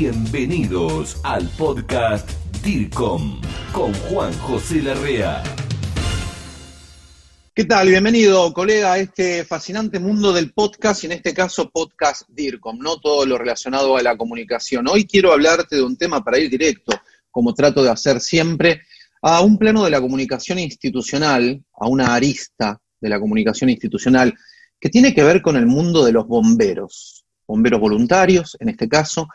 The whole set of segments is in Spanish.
Bienvenidos al podcast DIRCOM con Juan José Larrea. ¿Qué tal? Bienvenido, colega, a este fascinante mundo del podcast y en este caso podcast DIRCOM, no todo lo relacionado a la comunicación. Hoy quiero hablarte de un tema para ir directo, como trato de hacer siempre, a un plano de la comunicación institucional, a una arista de la comunicación institucional que tiene que ver con el mundo de los bomberos, bomberos voluntarios en este caso,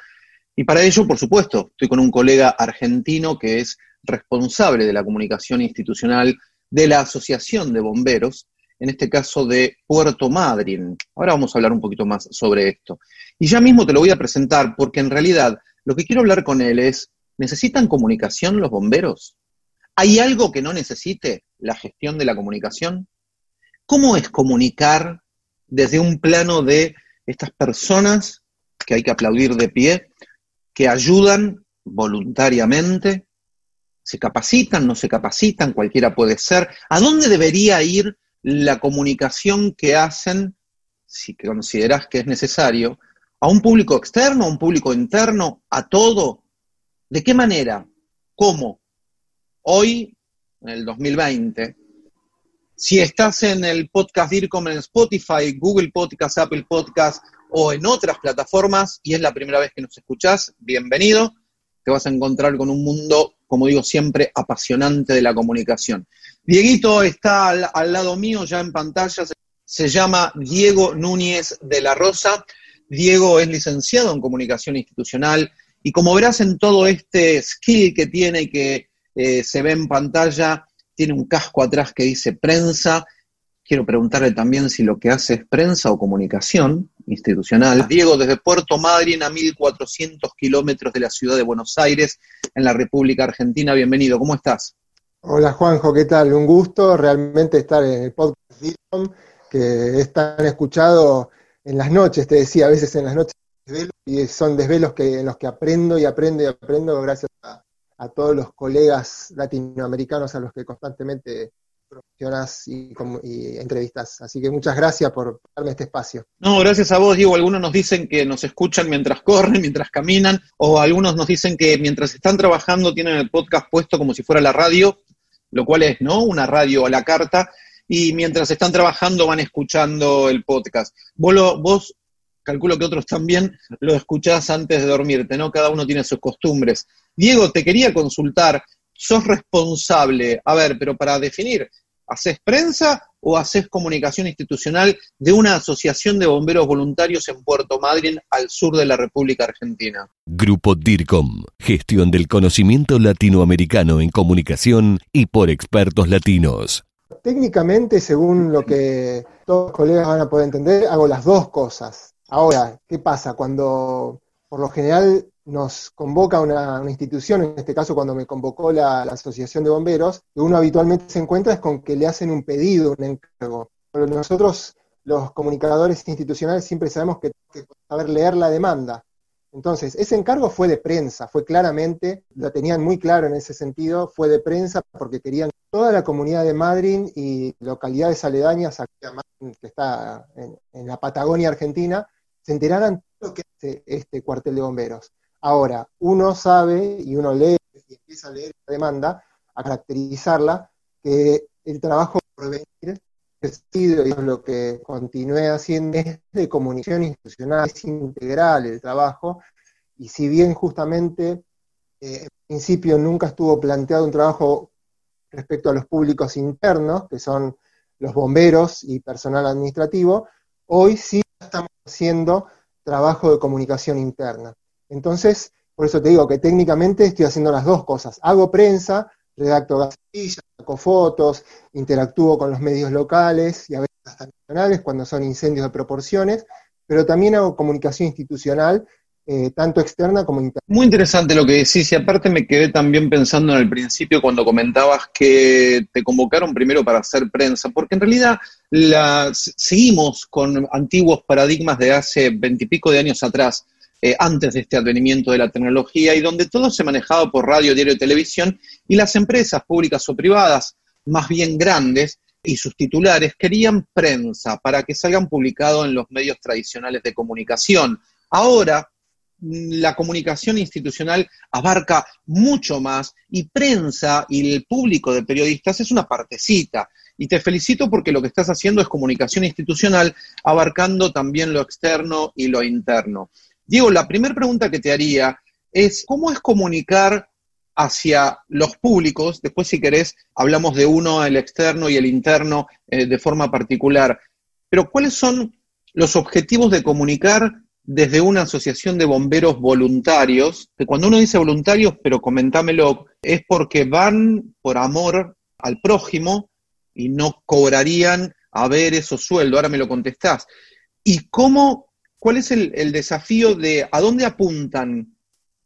y para ello, por supuesto, estoy con un colega argentino que es responsable de la comunicación institucional de la Asociación de Bomberos, en este caso de Puerto Madryn. Ahora vamos a hablar un poquito más sobre esto. Y ya mismo te lo voy a presentar porque en realidad lo que quiero hablar con él es, ¿necesitan comunicación los bomberos? ¿Hay algo que no necesite la gestión de la comunicación? ¿Cómo es comunicar desde un plano de estas personas que hay que aplaudir de pie, que ayudan voluntariamente, se capacitan, no se capacitan, cualquiera puede ser. ¿A dónde debería ir la comunicación que hacen, si consideras que es necesario, a un público externo, a un público interno, a todo? ¿De qué manera? ¿Cómo? Hoy, en el 2020, si estás en el podcast DIRCOM en Spotify, Google Podcast, Apple Podcast, o en otras plataformas y es la primera vez que nos escuchás, bienvenido. Te vas a encontrar con un mundo, como digo siempre, apasionante de la comunicación. Dieguito está al, lado mío ya en pantalla, se, llama Diego Núñez de la Rosa. Diego es licenciado en comunicación institucional y como verás en todo este skill que tiene y que eh, se ve en pantalla, tiene un casco atrás que dice prensa Quiero preguntarle también si lo que hace es prensa o comunicación institucional. Diego, desde Puerto Madryn a 1.400 kilómetros de la ciudad de Buenos Aires, en la República Argentina. Bienvenido, ¿cómo estás? Hola Juanjo, ¿qué tal? Un gusto realmente estar en el podcast que es tan escuchado en las noches, te decía, a veces en las noches y son desvelos que, en los que aprendo y aprendo y aprendo gracias a, a todos los colegas latinoamericanos a los que constantemente profesionas y, entrevistas. Así que muchas gracias por darme este espacio. No, gracias a vos, Diego. Algunos nos dicen que nos escuchan mientras corren, mientras caminan, o algunos nos dicen que mientras están trabajando tienen el podcast puesto como si fuera la radio, lo cual es, ¿no? Una radio a la carta, y mientras están trabajando van escuchando el podcast. Vos, vos calculo que otros también lo escuchás antes de dormirte, ¿no? Cada uno tiene sus costumbres. Diego, te quería consultar, sos responsable, a ver, pero para definir, ¿haces prensa o haces comunicación institucional de una asociación de bomberos voluntarios en Puerto Madryn, al sur de la República Argentina? Grupo DIRCOM, gestión del conocimiento latinoamericano en comunicación y por expertos latinos. Técnicamente, según lo que todos los colegas van a poder entender, hago las dos cosas. Ahora, ¿qué pasa? Cuando por lo general nos convoca una, institución, en este caso cuando me convocó la, Asociación de Bomberos, que uno habitualmente se encuentra es con que le hacen un pedido, un encargo. Pero nosotros, los comunicadores institucionales, siempre sabemos que tenemos que saber leer la demanda. Entonces, ese encargo fue de prensa, fue claramente, lo tenían muy claro en ese sentido, fue de prensa porque querían que toda la comunidad de Madrid y localidades aledañas, que está en, en la Patagonia Argentina, se enteraran de lo que hace este cuartel de bomberos. Ahora, uno sabe y uno lee y empieza a leer la demanda, a caracterizarla, que el trabajo por venir y lo que continúe haciendo es de comunicación institucional, es integral el trabajo, y si bien justamente eh, en principio nunca estuvo planteado un trabajo respecto a los públicos internos, que son los bomberos y personal administrativo, hoy sí estamos haciendo trabajo de comunicación interna. Entonces, por eso te digo que técnicamente estoy haciendo las dos cosas. Hago prensa, redacto gacetillas, saco fotos, interactúo con los medios locales y a veces hasta nacionales cuando son incendios de proporciones, pero también hago comunicación institucional, eh, tanto externa como interna. Muy interesante lo que decís, y aparte me quedé también pensando en el principio cuando comentabas que te convocaron primero para hacer prensa, porque en realidad la, seguimos con antiguos paradigmas de hace veintipico de años atrás eh, antes de este advenimiento de la tecnología y donde todo se manejaba por radio, diario y televisión y las empresas públicas o privadas, más bien grandes, y sus titulares querían prensa para que salgan publicados en los medios tradicionales de comunicación. Ahora, la comunicación institucional abarca mucho más y prensa y el público de periodistas es una partecita. Y te felicito porque lo que estás haciendo es comunicación institucional, abarcando también lo externo y lo interno. Diego, la primera pregunta que te haría es, ¿cómo es comunicar hacia los públicos? Después, si querés, hablamos de uno, el externo y el interno eh, de forma particular. Pero, ¿cuáles son los objetivos de comunicar desde una asociación de bomberos voluntarios? Que cuando uno dice voluntarios, pero comentámelo, es porque van por amor al prójimo y no cobrarían a ver esos sueldos. Ahora me lo contestás. ¿Y cómo, cuál es el, el desafío de a dónde apuntan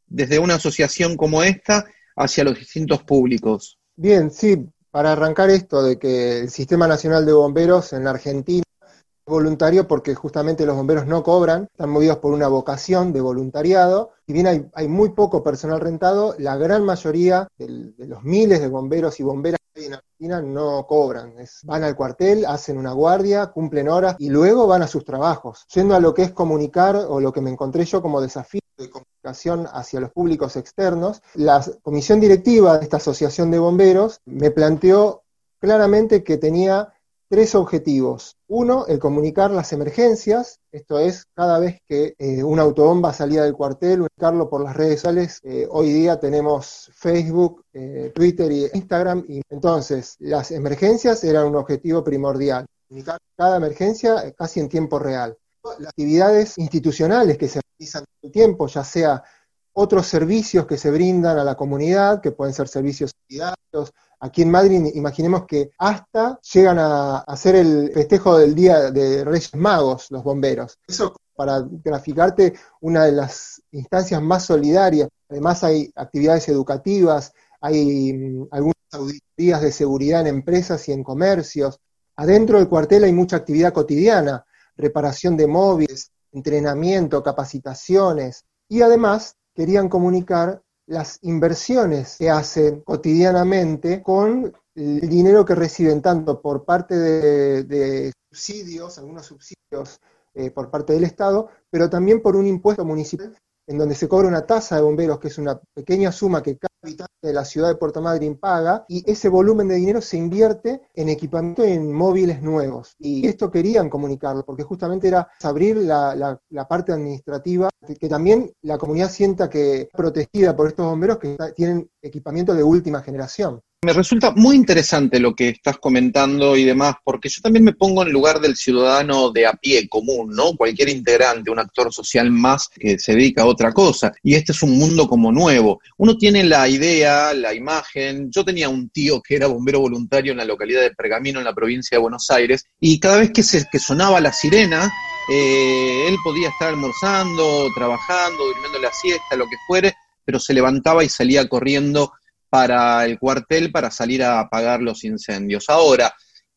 desde una asociación como esta hacia los distintos públicos? Bien, sí, para arrancar esto de que el Sistema Nacional de Bomberos en Argentina voluntario porque justamente los bomberos no cobran, están movidos por una vocación de voluntariado. Si bien hay, muy poco personal rentado, la gran mayoría de los miles de bomberos y bomberas hay en Argentina no cobran. van al cuartel, hacen una guardia, cumplen horas y luego van a sus trabajos. Yendo a lo que es comunicar o lo que me encontré yo como desafío de comunicación hacia los públicos externos, la comisión directiva de esta asociación de bomberos me planteó claramente que tenía tres objetivos. Uno, el comunicar las emergencias, esto es, cada vez que eh, una autobomba salía del cuartel, comunicarlo por las redes sociales. Eh, hoy día tenemos Facebook, eh, Twitter y Instagram, y entonces las emergencias eran un objetivo primordial. Comunicar cada emergencia casi en tiempo real. Las actividades institucionales que se realizan todo el tiempo, ya sea otros servicios que se brindan a la comunidad, que pueden ser servicios solidarios, Aquí en Madrid, imaginemos que hasta llegan a hacer el festejo del Día de Reyes Magos, los bomberos. Eso para graficarte una de las instancias más solidarias. Además hay actividades educativas, hay mm, algunas auditorías de seguridad en empresas y en comercios. Adentro del cuartel hay mucha actividad cotidiana, reparación de móviles, entrenamiento, capacitaciones. Y además querían comunicar las inversiones que hacen cotidianamente con el dinero que reciben tanto por parte de, subsidios, algunos subsidios eh, por parte del Estado, pero también por un impuesto municipal en donde se cobra una tasa de bomberos, que es una pequeña suma que habitante de la ciudad de Puerto Madryn paga, y ese volumen de dinero se invierte en equipamiento en móviles nuevos. Y esto querían comunicarlo, porque justamente era abrir la, parte administrativa, que, también la comunidad sienta que protegida por estos bomberos que tienen equipamiento de última generación. Me resulta muy interesante lo que estás comentando y demás, porque yo también me pongo en lugar del ciudadano de a pie común, ¿no? Cualquier integrante, un actor social más que se dedica a otra cosa. Y este es un mundo como nuevo. Uno tiene la idea, la imagen. Yo tenía un tío que era bombero voluntario en la localidad de Pergamino, en la provincia de Buenos Aires, y cada vez que, se, que sonaba la sirena, eh, él podía estar almorzando, trabajando, durmiendo la siesta, lo que fuere, pero se levantaba y salía corriendo para el cuartel para salir a apagar los incendios. Ahora,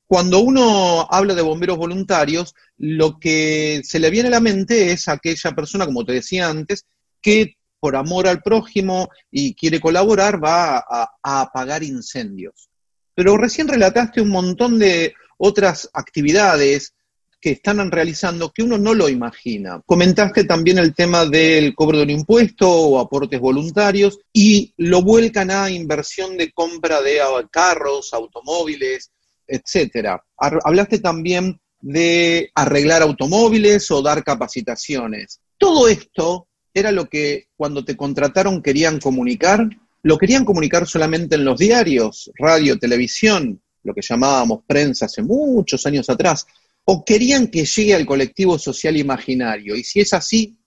cuando uno habla de bomberos voluntarios, lo que se le viene a la mente es aquella persona, como te decía antes, que por amor al prójimo y quiere colaborar va a, a apagar incendios. Pero recién relataste un montón de otras actividades, que están realizando que uno no lo imagina. Comentaste también el tema del cobro de un impuesto o aportes voluntarios y lo vuelcan a inversión de compra de carros, automóviles, etcétera. Hablaste también de arreglar automóviles o dar capacitaciones. Todo esto era lo que cuando te contrataron querían comunicar. ¿Lo querían comunicar solamente en los diarios, radio, televisión, lo que llamábamos prensa hace muchos años atrás? O querían que llegue al colectivo social imaginario? Y si es así,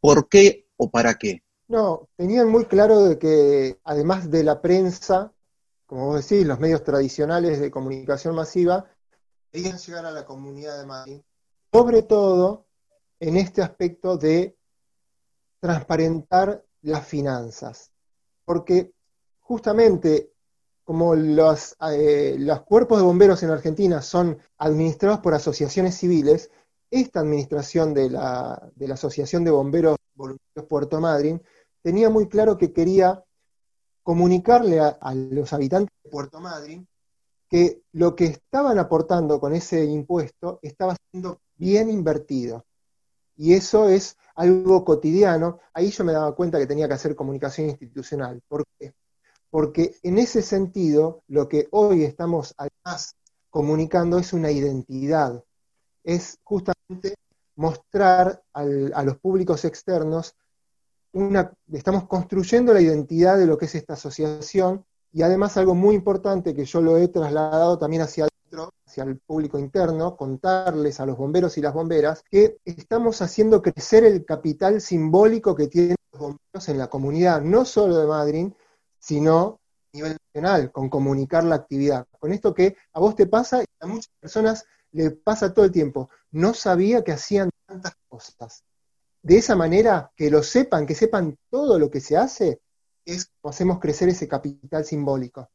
¿por qué o para qué? No, tenían muy claro de que además de la prensa, como vos decís, los medios tradicionales de comunicación masiva, querían llegar a la comunidad de Madrid, sobre todo en este aspecto de transparentar las finanzas, porque justamente como los, eh, los cuerpos de bomberos en Argentina son administrados por asociaciones civiles, esta administración de la, Asociación de Bomberos Voluntarios Puerto Madryn tenía muy claro que quería comunicarle a, los habitantes de Puerto Madryn que lo que estaban aportando con ese impuesto estaba siendo bien invertido. Y eso es algo cotidiano. Ahí yo me daba cuenta que tenía que hacer comunicación institucional. ¿Por qué? Porque en ese sentido, lo que hoy estamos además comunicando es una identidad. Es justamente mostrar a los públicos externos una, estamos construyendo la identidad de lo que es esta asociación y además algo muy importante que yo lo he trasladado también hacia adentro, hacia el público interno, contarles a los bomberos y las bomberas que estamos haciendo crecer el capital simbólico que tienen los bomberos en la comunidad, no solo de Madrid, sino a nivel nacional, con comunicar la actividad. Con esto que a vos te pasa y a muchas personas le pasa todo el tiempo. No sabía que hacían tantas cosas. De esa manera, que lo sepan, que sepan todo lo que se hace, es como hacemos crecer ese capital simbólico.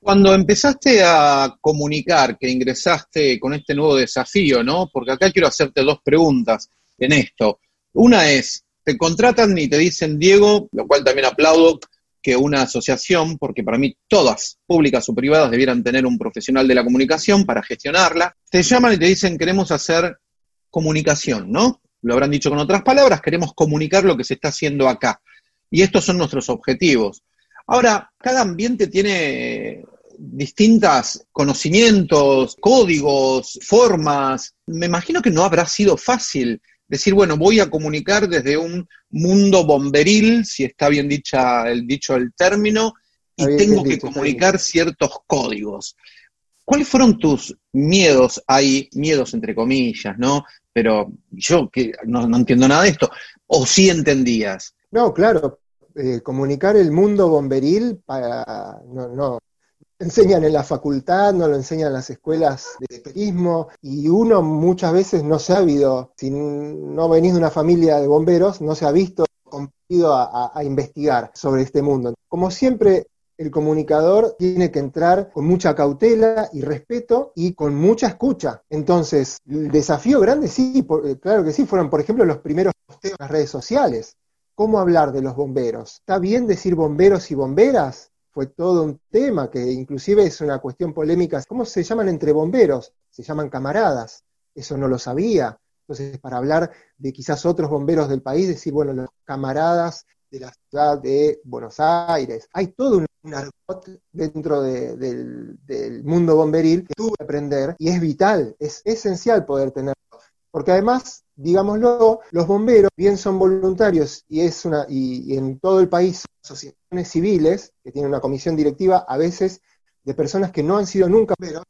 Cuando empezaste a comunicar que ingresaste con este nuevo desafío, ¿no? Porque acá quiero hacerte dos preguntas en esto. Una es, te contratan y te dicen, Diego, lo cual también aplaudo que una asociación, porque para mí todas, públicas o privadas, debieran tener un profesional de la comunicación para gestionarla, te llaman y te dicen, queremos hacer comunicación, ¿no? Lo habrán dicho con otras palabras, queremos comunicar lo que se está haciendo acá. Y estos son nuestros objetivos. Ahora, cada ambiente tiene distintos conocimientos, códigos, formas. Me imagino que no habrá sido fácil decir, bueno, voy a comunicar desde un mundo bomberil, si está bien dicha el dicho el término, y tengo que comunicar ciertos códigos. ¿Cuáles fueron tus miedos ahí? Miedos entre comillas, ¿no? Pero yo que no, no entiendo nada de esto. ¿O sí entendías? No, claro, eh, comunicar el mundo bomberil para, no, no, enseñan en la facultad, no lo enseñan en las escuelas de turismo, y uno muchas veces no se ha habido, si no venís de una familia de bomberos, no se ha visto competido a, a investigar sobre este mundo. Como siempre, el comunicador tiene que entrar con mucha cautela y respeto y con mucha escucha. Entonces, el desafío grande, sí, eh, claro que sí, fueron, por ejemplo, los primeros posteos en las redes sociales. ¿Cómo hablar de los bomberos? ¿Está bien decir bomberos y bomberas? Fue todo un tema que inclusive es una cuestión polémica. ¿Cómo se llaman entre bomberos? Se llaman camaradas. Eso no lo sabía. Entonces, para hablar de quizás otros bomberos del país, decir, bueno, los camaradas de la ciudad de Buenos Aires. Hay todo un argot dentro del, del, mundo bomberil que tuve que aprender y es vital, es esencial poder tenerlo. Porque además digámoslo, los bomberos bien son voluntarios y es una y, en todo el país asociaciones civiles que tienen una comisión directiva a veces de personas que no han sido nunca bomberos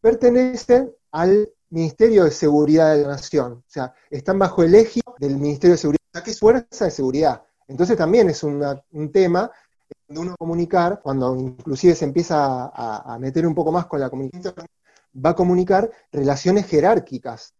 pertenecen al Ministerio de Seguridad de la Nación, o sea, están bajo el eje del Ministerio de Seguridad, que es fuerza de seguridad. Entonces también es un tema donde uno comunicar, cuando inclusive se empieza a, a meter un poco más con la comunicación, va a comunicar relaciones jerárquicas,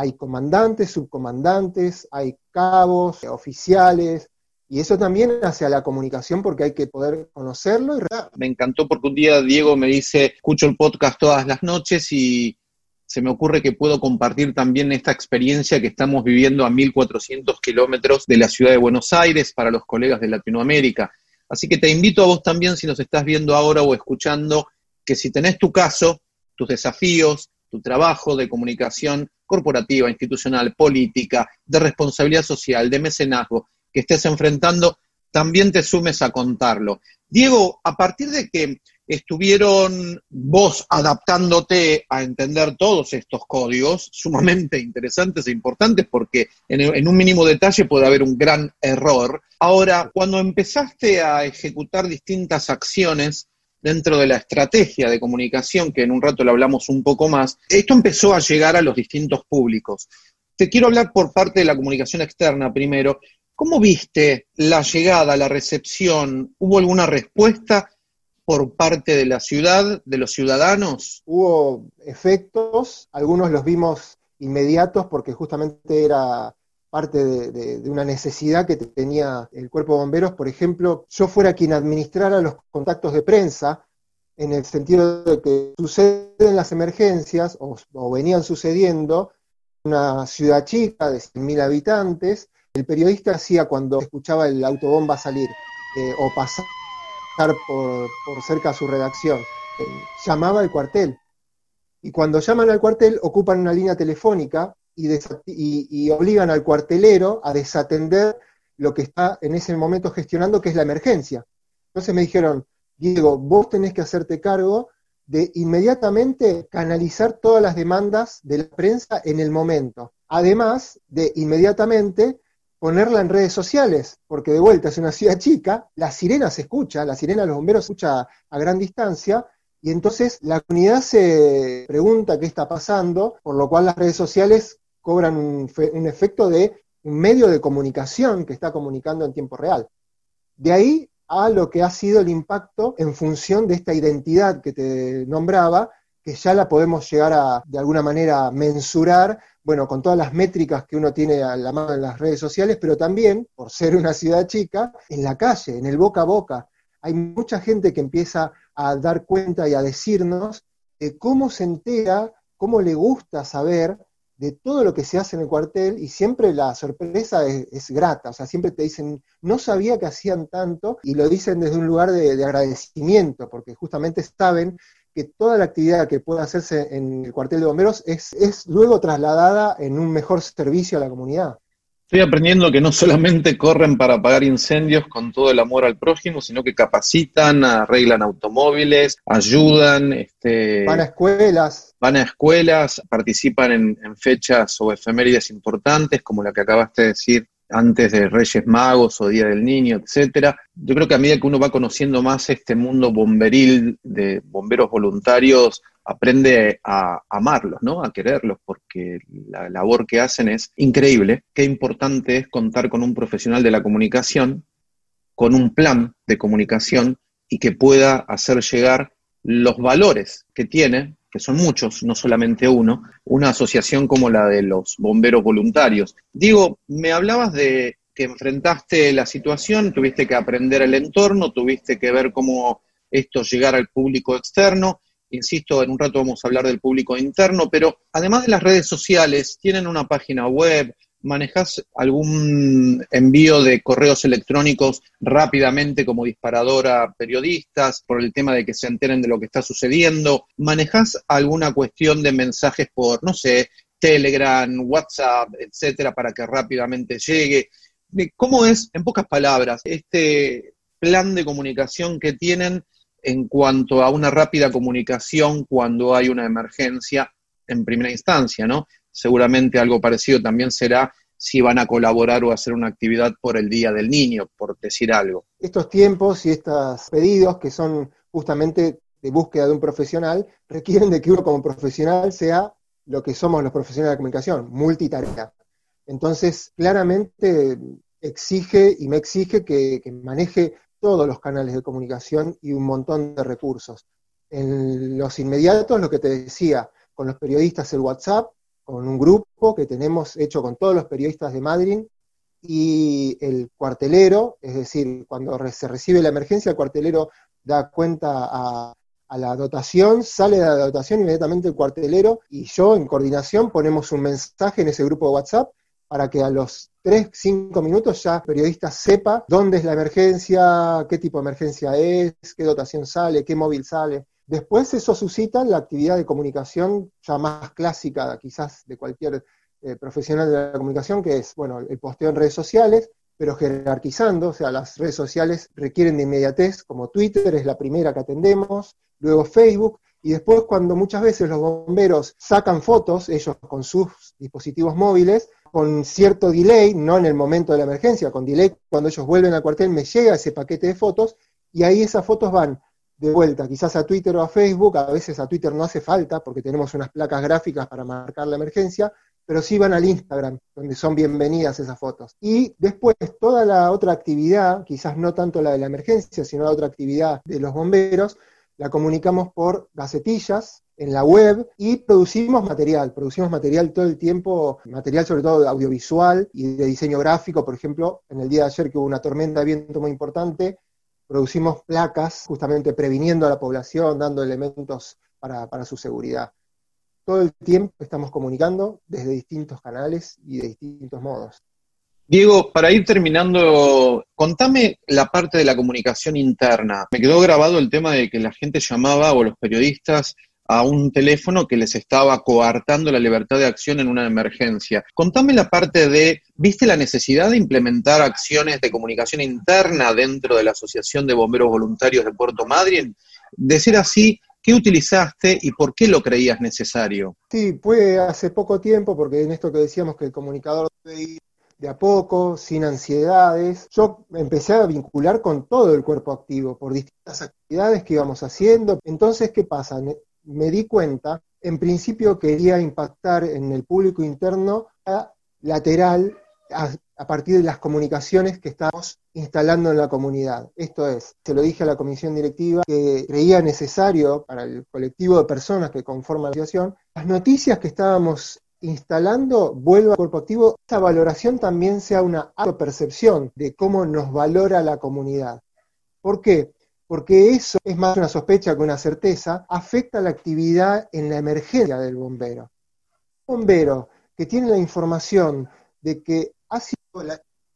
hay comandantes, subcomandantes, hay cabos, oficiales, y eso también hacia la comunicación porque hay que poder conocerlo y Me encantó porque un día Diego me dice, escucho el podcast todas las noches y se me ocurre que puedo compartir también esta experiencia que estamos viviendo a 1400 kilómetros de la ciudad de Buenos Aires para los colegas de Latinoamérica. Así que te invito a vos también, si nos estás viendo ahora o escuchando, que si tenés tu caso, tus desafíos, tu trabajo de comunicación corporativa, institucional, política, de responsabilidad social, de mecenazgo que estés enfrentando, también te sumes a contarlo. Diego, a partir de que estuvieron vos adaptándote a entender todos estos códigos, sumamente interesantes e importantes porque en, en, un mínimo detalle puede haber un gran error. Ahora, cuando empezaste a ejecutar distintas acciones dentro de la estrategia de comunicación, que en un rato lo hablamos un poco más, esto empezó a llegar a los distintos públicos. Te quiero hablar por parte de la comunicación externa primero. ¿Cómo viste la llegada, la recepción? ¿Hubo alguna respuesta por parte de la ciudad, de los ciudadanos? Hubo efectos, algunos los vimos inmediatos porque justamente era parte de, una necesidad que tenía el cuerpo de bomberos, por ejemplo, yo fuera quien administrara los contactos de prensa, en el sentido de que suceden las emergencias, o, venían sucediendo, una ciudad chica de 100.000 habitantes, el periodista hacía cuando escuchaba el autobomba salir eh, o pasar por, por, cerca a su redacción, eh, llamaba al cuartel. Y cuando llaman al cuartel ocupan una línea telefónica y, obligan al cuartelero a desatender lo que está en ese momento gestionando, que es la emergencia. Entonces me dijeron, Diego, vos tenés que hacerte cargo de inmediatamente canalizar todas las demandas de la prensa en el momento. Además de inmediatamente ponerla en redes sociales, porque de vuelta es una ciudad chica, la sirena se escucha, la sirena de los bomberos se escucha a gran distancia, y entonces la comunidad se pregunta qué está pasando, por lo cual las redes sociales cobran un, efecto de un medio de comunicación que está comunicando en tiempo real. De ahí a lo que ha sido el impacto en función de esta identidad que te nombraba, que ya la podemos llegar a, de alguna manera, mensurar, bueno, con todas las métricas que uno tiene a la mano en las redes sociales, pero también, por ser una ciudad chica, en la calle, en el boca a boca. Hay mucha gente que empieza a dar cuenta y a decirnos de cómo se entera, cómo le gusta saber de todo lo que se hace en el cuartel y siempre la sorpresa es, grata, o sea, siempre te dicen, no sabía que hacían tanto y lo dicen desde un lugar de, de, agradecimiento, porque justamente saben que toda la actividad que pueda hacerse en el cuartel de bomberos es, es luego trasladada en un mejor servicio a la comunidad. Estoy aprendiendo que no solamente corren para apagar incendios con todo el amor al prójimo, sino que capacitan, arreglan automóviles, ayudan. Este, van a escuelas. Van a escuelas, participan en, fechas o efemérides importantes, como la que acabaste de decir antes de Reyes Magos o Día del Niño, etcétera. Yo creo que a medida que uno va conociendo más este mundo bomberil de bomberos voluntarios, aprende a amarlos, ¿no? A quererlos, porque la labor que hacen es increíble. Qué importante es contar con un profesional de la comunicación, con un plan de comunicación y que pueda hacer llegar los valores que tiene, que son muchos, no solamente uno, una asociación como la de los bomberos voluntarios. Digo, me hablabas de que enfrentaste la situación, tuviste que aprender el entorno, tuviste que ver cómo esto llegara al público externo Insisto, en un rato vamos a hablar del público interno, pero además de las redes sociales, tienen una página web, manejas algún envío de correos electrónicos rápidamente como disparadora a periodistas por el tema de que se enteren de lo que está sucediendo, manejas alguna cuestión de mensajes por, no sé, Telegram, WhatsApp, etcétera, para que rápidamente llegue. ¿Cómo es, en pocas palabras, este plan de comunicación que tienen en cuanto a una rápida comunicación cuando hay una emergencia en primera instancia, ¿no? Seguramente algo parecido también será si van a colaborar o hacer una actividad por el Día del Niño, por decir algo. Estos tiempos y estos pedidos que son justamente de búsqueda de un profesional requieren de que uno como profesional sea lo que somos los profesionales de comunicación, multitarea. Entonces, claramente exige y me exige que, que maneje todos los canales de comunicación y un montón de recursos. En los inmediatos, lo que te decía, con los periodistas el WhatsApp, con un grupo que tenemos hecho con todos los periodistas de Madrid y el cuartelero, es decir, cuando se recibe la emergencia, el cuartelero da cuenta a, la dotación, sale de la dotación inmediatamente el cuartelero y yo en coordinación ponemos un mensaje en ese grupo de WhatsApp para que a los 3, 5 minutos ya el periodista sepa dónde es la emergencia, qué tipo de emergencia es, qué dotación sale, qué móvil sale. Después eso suscita la actividad de comunicación ya más clásica quizás de cualquier eh, profesional de la comunicación, que es, bueno, el posteo en redes sociales, pero jerarquizando, o sea, las redes sociales requieren de inmediatez, como Twitter es la primera que atendemos, luego Facebook, y después cuando muchas veces los bomberos sacan fotos, ellos con sus dispositivos móviles, con cierto delay, no en el momento de la emergencia, con delay cuando ellos vuelven al cuartel me llega ese paquete de fotos y ahí esas fotos van de vuelta, quizás a Twitter o a Facebook, a veces a Twitter no hace falta porque tenemos unas placas gráficas para marcar la emergencia, pero sí van al Instagram, donde son bienvenidas esas fotos. Y después toda la otra actividad, quizás no tanto la de la emergencia, sino la otra actividad de los bomberos, la comunicamos por gacetillas en la web y producimos material, producimos material todo el tiempo, material sobre todo audiovisual y de diseño gráfico, por ejemplo, en el día de ayer que hubo una tormenta de viento muy importante, producimos placas justamente previniendo a la población, dando elementos para, para su seguridad. Todo el tiempo estamos comunicando desde distintos canales y de distintos modos. Diego, para ir terminando, contame la parte de la comunicación interna. Me quedó grabado el tema de que la gente llamaba o los periodistas a un teléfono que les estaba coartando la libertad de acción en una emergencia. Contame la parte de, ¿viste la necesidad de implementar acciones de comunicación interna dentro de la Asociación de Bomberos Voluntarios de Puerto Madryn? De ser así, ¿qué utilizaste y por qué lo creías necesario? Sí, fue hace poco tiempo, porque en esto que decíamos que el comunicador debe ir de a poco, sin ansiedades. Yo empecé a vincular con todo el cuerpo activo por distintas actividades que íbamos haciendo. Entonces, ¿qué pasa? Me di cuenta, en principio quería impactar en el público interno lateral a, partir de las comunicaciones que estamos instalando en la comunidad. Esto es, se lo dije a la comisión directiva que creía necesario para el colectivo de personas que conforman la asociación, las noticias que estábamos instalando, vuelvo al cuerpo activo, esta valoración también sea una percepción de cómo nos valora la comunidad. ¿Por qué? Porque eso es más una sospecha que una certeza, afecta la actividad en la emergencia del bombero. Un bombero que tiene la información de que ha sido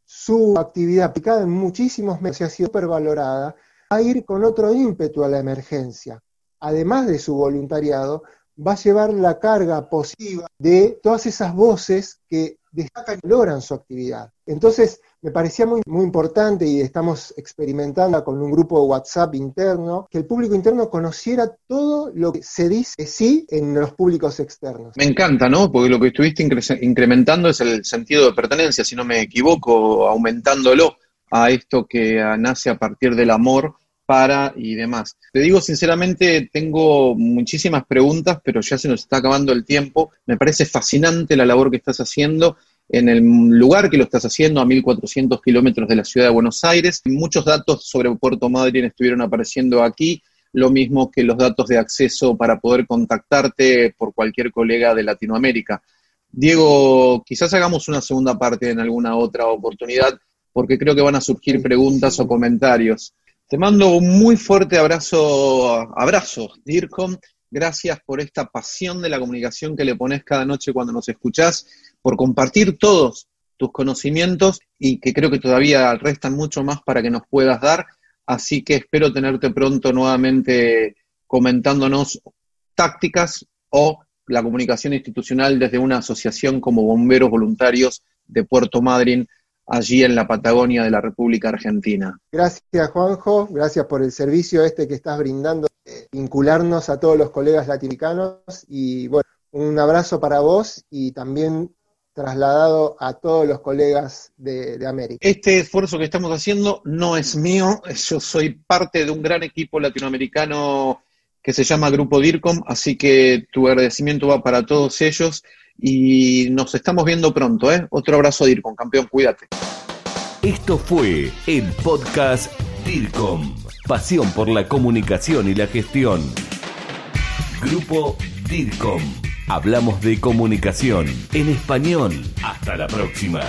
su actividad aplicada en muchísimos meses y ha sido supervalorada, va a ir con otro ímpetu a la emergencia. Además de su voluntariado, va a llevar la carga positiva de todas esas voces que destacan y logran su actividad. Entonces, me parecía muy, importante y estamos experimentando con un grupo de WhatsApp interno, que el público interno conociera todo lo que se dice sí en los públicos externos. Me encanta, ¿no? Porque lo que estuviste incrementando es el sentido de pertenencia, si no me equivoco, aumentándolo a esto que nace a partir del amor para y demás. Te digo sinceramente, tengo muchísimas preguntas, pero ya se nos está acabando el tiempo. Me parece fascinante la labor que estás haciendo en el lugar que lo estás haciendo, a 1.400 kilómetros de la ciudad de Buenos Aires. Muchos datos sobre Puerto Madryn estuvieron apareciendo aquí, lo mismo que los datos de acceso para poder contactarte por cualquier colega de Latinoamérica. Diego, quizás hagamos una segunda parte en alguna otra oportunidad, porque creo que van a surgir preguntas o comentarios. Te mando un muy fuerte abrazo, abrazo, DIRCOM. Gracias por esta pasión de la comunicación que le pones cada noche cuando nos escuchás, por compartir todos tus conocimientos y que creo que todavía restan mucho más para que nos puedas dar. Así que espero tenerte pronto nuevamente comentándonos tácticas o la comunicación institucional desde una asociación como Bomberos Voluntarios de Puerto Madryn allí en la Patagonia de la República Argentina. Gracias Juanjo, gracias por el servicio este que estás brindando, vincularnos a todos los colegas latinoamericanos y bueno, un abrazo para vos y también trasladado a todos los colegas de, de, América. Este esfuerzo que estamos haciendo no es mío, yo soy parte de un gran equipo latinoamericano que se llama Grupo DIRCOM, así que tu agradecimiento va para todos ellos y nos estamos viendo pronto, ¿eh? Otro abrazo DIRCOM, campeón, cuídate. Esto fue el podcast DIRCOM, pasión por la comunicación y la gestión. Grupo DIRCOM. Hablamos de comunicación en español. Hasta la próxima.